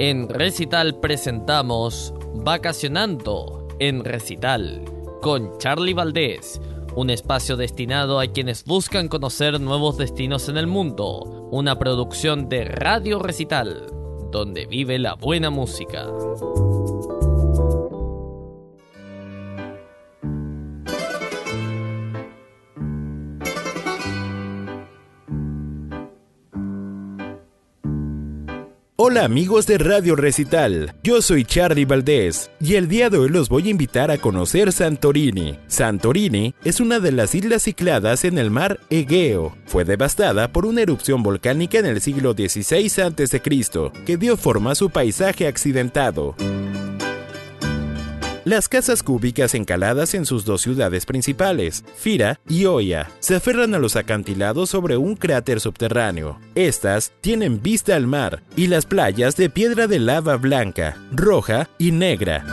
En Recital presentamos Vacacionando en Recital con Charlie Valdés, un espacio destinado a quienes buscan conocer nuevos destinos en el mundo, una producción de Radio Recital, donde vive la buena música. Hola amigos de Radio Recital, yo soy Charlie Valdés y el día de hoy los voy a invitar a conocer Santorini. Santorini es una de las islas cicladas en el mar Egeo. Fue devastada por una erupción volcánica en el siglo XVI a.C., que dio forma a su paisaje accidentado. Las casas cúbicas encaladas en sus dos ciudades principales, Fira y Oya, se aferran a los acantilados sobre un cráter subterráneo. Estas tienen vista al mar y las playas de piedra de lava blanca, roja y negra.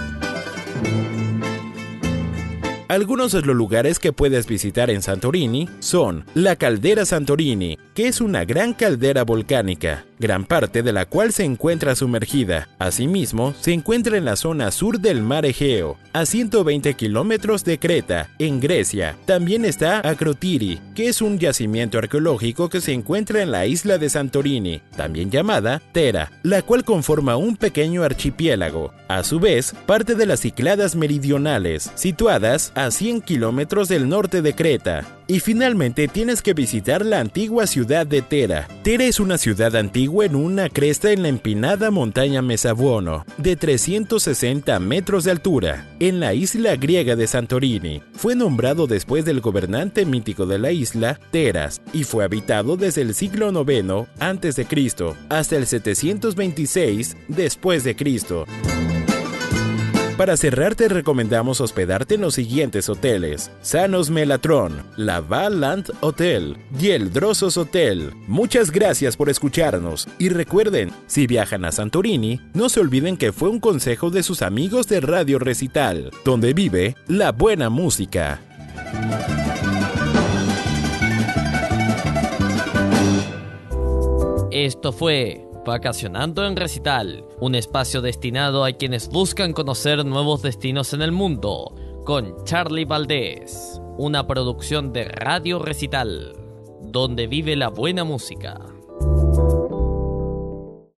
Algunos de los lugares que puedes visitar en Santorini son la Caldera Santorini, que es una gran caldera volcánica, gran parte de la cual se encuentra sumergida. Asimismo, se encuentra en la zona sur del mar Egeo, a 120 kilómetros de Creta, en Grecia. También está Akrotiri, que es un yacimiento arqueológico que se encuentra en la isla de Santorini, también llamada Tera, la cual conforma un pequeño archipiélago. A su vez, parte de las Cicladas meridionales, situadas a 100 kilómetros del norte de Creta. Y finalmente tienes que visitar la antigua ciudad de Tera. Tera es una ciudad antigua en una cresta en la empinada montaña Mesabuono, de 360 metros de altura, en la isla griega de Santorini. Fue nombrado después del gobernante mítico de la isla, Teras, y fue habitado desde el siglo IX a.C. hasta el 726 después de Cristo. Para cerrar te recomendamos hospedarte en los siguientes hoteles. Sanos Melatron, La Land Hotel y el Drosos Hotel. Muchas gracias por escucharnos y recuerden, si viajan a Santorini, no se olviden que fue un consejo de sus amigos de Radio Recital, donde vive la buena música. Esto fue Vacacionando en Recital, un espacio destinado a quienes buscan conocer nuevos destinos en el mundo, con Charlie Valdés, una producción de Radio Recital, donde vive la buena música.